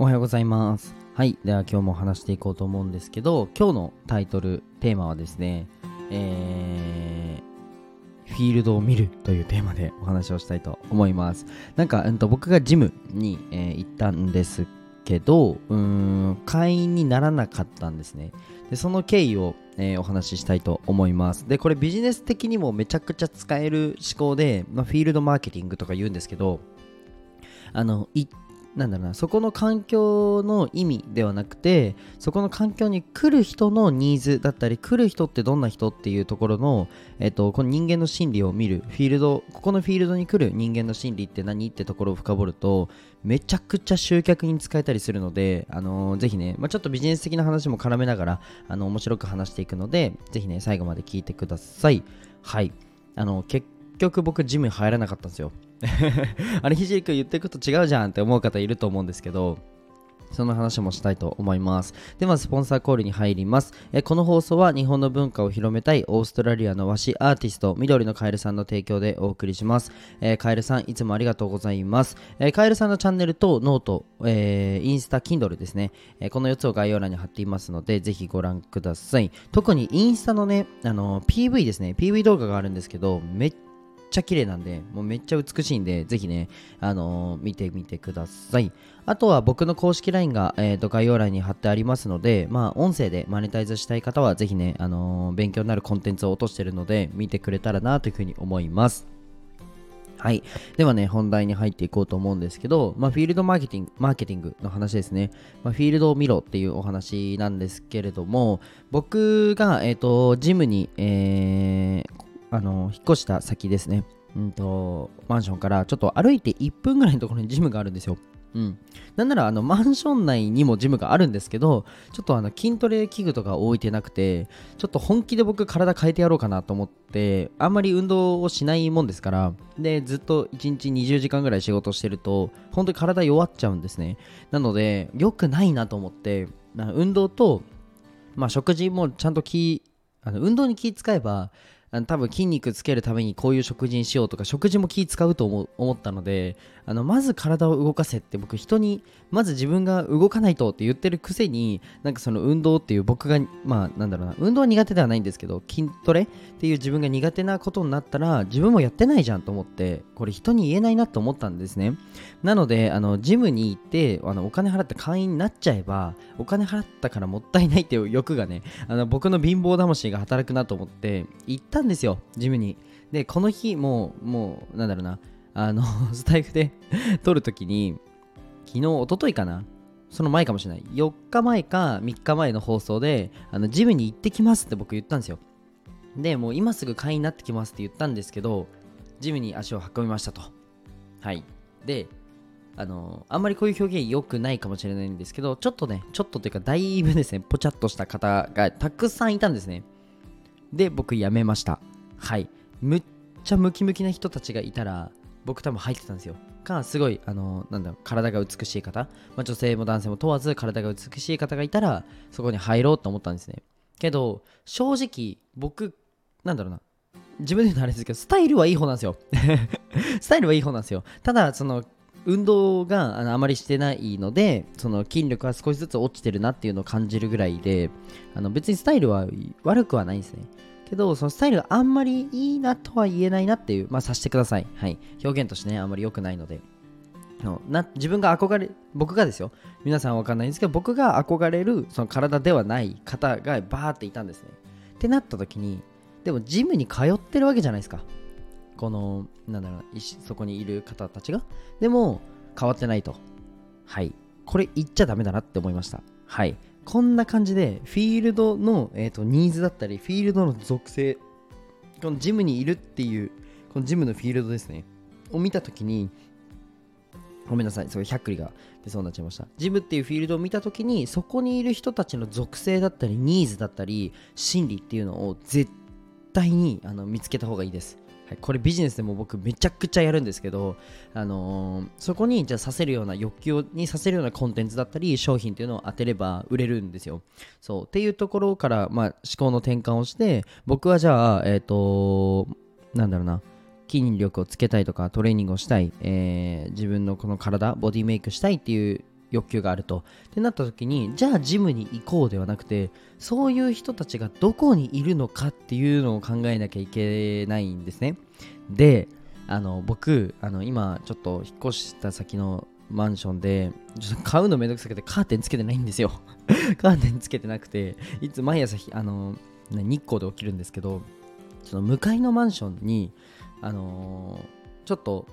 おはようございます。はい。では今日も話していこうと思うんですけど、今日のタイトル、テーマはですね、えー、フィールドを見るというテーマでお話をしたいと思います。なんか、うんと、僕がジムに、えー行ったんですけど、うん、会員にならなかったんですね。で、その経緯を、えーお話ししたいと思います。で、これビジネス的にもめちゃくちゃ使える思考で、まあ、フィールドマーケティングとか言うんですけど、あの、いなんだろうな、そこの環境の意味ではなくて、そこの環境に来る人のニーズだったり、来る人ってどんな人っていうところの、えっと、この人間の心理を見る、フィールド、ここのフィールドに来る人間の心理って何ってところを深掘ると、めちゃくちゃ集客に使えたりするので、あのーぜひね、まあ、ちょっとビジネス的な話も絡めながら、あの、面白く話していくので、ぜひね、最後まで聞いてください。はい。あの、結局僕、ジム入らなかったんですよ。あれ、ひじりくん言ってること違うじゃんって思う方いると思うんですけど、その話もしたいと思います。では、スポンサーコールに入ります。えこの放送は日本の文化を広めたいオーストラリアの和紙アーティスト、緑のカエルさんの提供でお送りします。えカエルさん、いつもありがとうございます。えカエルさんのチャンネルと note、えーインスタ、Kindle ですね、えこの4つを概要欄に貼っていますので、ぜひご覧ください。特にインスタのね、あの PV ですね、PV 動画があるんですけど、めっっちゃ綺麗なんで、もうめっちゃ美しいんで、ぜひね、あのー見てみてください。あとは僕の公式 LINE が、えーと概要欄に貼ってありますので、まあ、音声でマネタイズしたい方は、ぜひね、あのー勉強になるコンテンツを落としてるので、見てくれたらなというふうに思います。はい。ではね、本題に入っていこうと思うんですけど、まあ、フィールドマーケティング、マーケティングの話ですね。まあ、フィールドを見ろっていうお話なんですけれども、僕が、えっ、と、ジムに、えーあの、引っ越した先ですね。うんと、マンションからちょっと歩いて1分ぐらいのところにジムがあるんですよ。うん。なんなら、あの、マンション内にもジムがあるんですけど、ちょっとあの、筋トレ器具とか置いてなくて、ちょっと本気で僕体変えてやろうかなと思って、あんまり運動をしないもんですから、で、ずっと1日20時間ぐらい仕事してると、本当に体弱っちゃうんですね。なので、良くないなと思って、運動と、まあ、食事もちゃんと気、あの運動に気使えば、あの多分筋肉つけるためにこういう食事にしようとか食事も気使うと思思ったのであのまず体を動かせって僕人にまず自分が動かないとって言ってるくせになんかその運動っていう僕がまあなんだろうな運動は苦手ではないんですけど筋トレっていう自分が苦手なことになったら自分もやってないじゃんと思ってこれ人に言えないなと思ったんですね。なのであのジムに行ってあのお金払って会員になっちゃえばお金払ったからもったいないっていう欲がねあの僕の貧乏魂が働くなと思って行ったたんですよジムに。でこの日もうもうなんだろうなあの スタイフで 撮るときに昨日一昨日かなその前かもしれない。4日前か3日前の放送であのジムに行ってきますって僕言ったんですよ。でもう今すぐ会員になってきますって言ったんですけどジムに足を運びましたと。はい。であのあんまりこういう表現良くないかもしれないんですけどちょっとねちょっとというかだいぶですねぽちゃっとした方がたくさんいたんですね。で僕辞めました。はい。むっちゃムキムキな人たちがいたら僕多分入ってたんですよ。かすごいあのなんだろう体が美しい方、まあ、女性も男性も問わず体が美しい方がいたらそこに入ろうと思ったんですね。けど正直僕なんだろうな。自分で言うのあれですけどスタイルはいい方なんですよ。スタイルはいい方なんですよ。ただその運動があのあまりしてないのでその筋力は少しずつ落ちてるなっていうのを感じるぐらいであの別にスタイルは悪くはないんですね。けどそのスタイルがあんまりいいなとは言えないなっていうまあさせてください。はい。表現としてねあんまり良くないので。のな自分が憧れ僕がですよ。皆さんは分かんないんですけど僕が憧れるその体ではない方がバーっていたんですね。ってなった時にでもジムに通ってるわけじゃないですか。このなんだろうそこにいる方たちがでも変わってないと。はい。これ言っちゃダメだなって思いました。はい。こんな感じでフィールドの、えー、とニーズだったりフィールドの属性このジムにいるっていうこのジムのフィールドですね。を見た時にごめんなさい、すごい100里が出そうになっちゃいました。ジムっていうフィールドを見たときに、そこにいる人たちの属性だったり、ニーズだったり、心理っていうのを絶対にあの見つけた方がいいです。はい、これビジネスでも僕めちゃくちゃやるんですけど、あのーそこにじゃあさせるような欲求にさせるようなコンテンツだったり商品っていうのを当てれば売れるんですよ。そうっていうところから、まあ、思考の転換をして僕はじゃあえっ、となんだろうな筋力をつけたいとかトレーニングをしたい、えー自分のこの体ボディメイクしたいっていう欲求があると。ってなった時にじゃあジムに行こうではなくてそういう人たちがどこにいるのかっていうのを考えなきゃいけないんですね。であの僕あの今ちょっと引っ越した先のマンションでちょっと買うのめんどくさくてカーテンつけてないんですよ。カーテンつけてなくていつ毎朝あの日光で起きるんですけどその向かいのマンションにあのー、ちょっと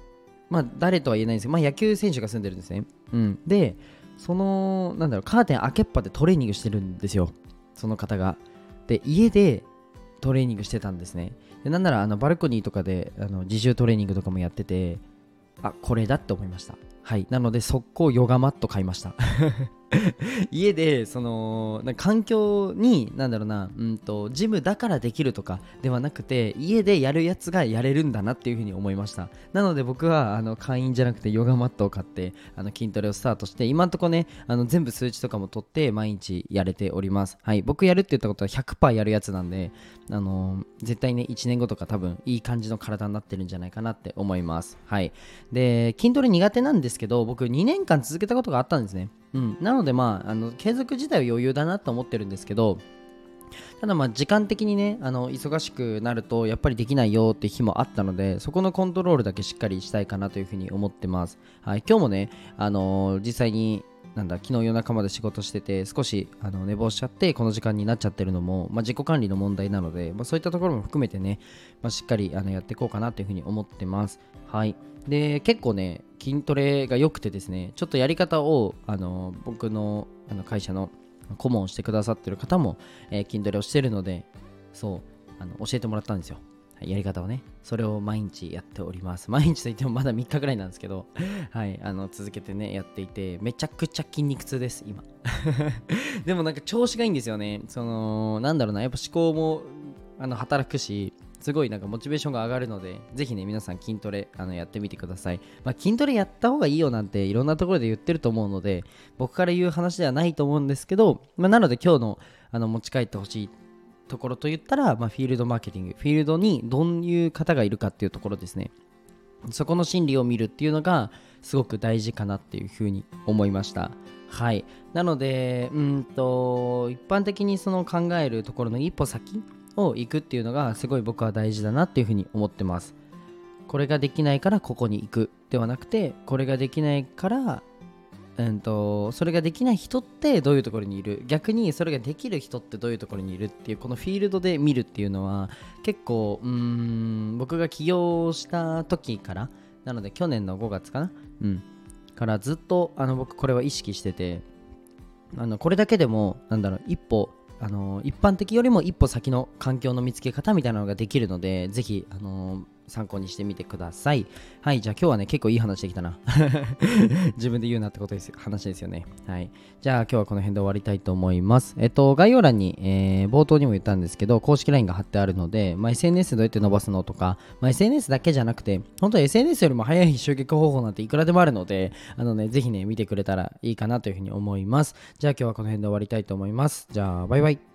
まあ誰とは言えないんですけど、まあ、野球選手が住んでるんですね、うん、でそのなんだろうカーテン開けっぱでトレーニングしてるんですよ。その方が。で家でトレーニングしてたんですね。でなんならあのバルコニーとかであの自重トレーニングとかもやっててあこれだって思いました。はい。なので速攻ヨガマット買いました。家でその環境になんだろうな、うんと、ジムだからできるとかではなくて家でやるやつがやれるんだなっていうふうに思いました。なので僕はあの会員じゃなくてヨガマットを買ってあの筋トレをスタートして今んとこねあの全部数値とかも取って毎日やれております。はい。僕やるって言ったことは100%やるやつなんであの、絶対ね1年後とか多分いい感じの体になってるんじゃないかなって思います。はい。で筋トレ苦手なんですけど僕2年間続けたことがあったんですね。うん、なのでまああの継続自体は余裕だなと思ってるんですけどただまあ時間的にねあの忙しくなるとやっぱりできないよって日もあったのでそこのコントロールだけしっかりしたいかなというふうに思ってます、はい、今日もね、あのー、実際になんだ昨日夜中まで仕事してて少しあの寝坊しちゃってこの時間になっちゃってるのも、まあ、自己管理の問題なので、まあ、そういったところも含めてね、まあ、しっかりあのやっていこうかなというふうに思ってます。はい。で結構ね筋トレが良くてですねちょっとやり方をあの僕のあの会社の顧問をしてくださってる方も、えー、筋トレをしてるのでそうあの教えてもらったんですよ。やり方をね。それを毎日やっております。毎日といってもまだ3日ぐらいなんですけど はいあの続けてねやっていてめちゃくちゃ筋肉痛です今。でもなんか調子がいいんですよね。そのなんだろうな。やっぱ思考もあの働くしすごいなんかモチベーションが上がるので、ぜひね、皆さん筋トレあのやってみてください。まあ、筋トレやった方がいいよなんていろんなところで言ってると思うので、僕から言う話ではないと思うんですけど、まあ、なので今日のあの持ち帰ってほしいところと言ったら、まあ、フィールドマーケティング、フィールドにどういう方がいるかっていうところですね。そこの心理を見るっていうのがすごく大事かなっていうふうに思いました。はい。なので、うんと、一般的にその考えるところの一歩先を行くっていうのがすごい僕は大事だなっていうふうに思ってます。これができないからここに行くではなくてこれができないからうんとそれができない人ってどういうところにいる？逆にそれができる人ってどういうところにいるっていうこのフィールドで見るっていうのは結構うん僕が起業した時からなので去年の5月かな？うん。からずっとあの僕これは意識しててあのこれだけでもなんだろう一歩あの一般的よりも一歩先の環境の見つけ方みたいなのができるので、ぜひ、あの参考にしてみてください。はい、じゃあ今日はね、結構いい話できたな。自分で言うなってことです話ですよね。はい。じゃあ今日はこの辺で終わりたいと思います。えっと、概要欄に、えー、冒頭にも言ったんですけど、公式 LINE が貼ってあるので、まあ、SNS どうやって伸ばすのとか、まあ、SNS だけじゃなくて、本当は SNS よりも早い集客方法なんていくらでもあるので、あのね、ぜひね、見てくれたらいいかなというふうに思います。じゃあ今日はこの辺で終わりたいと思います。じゃあ、バイバイ。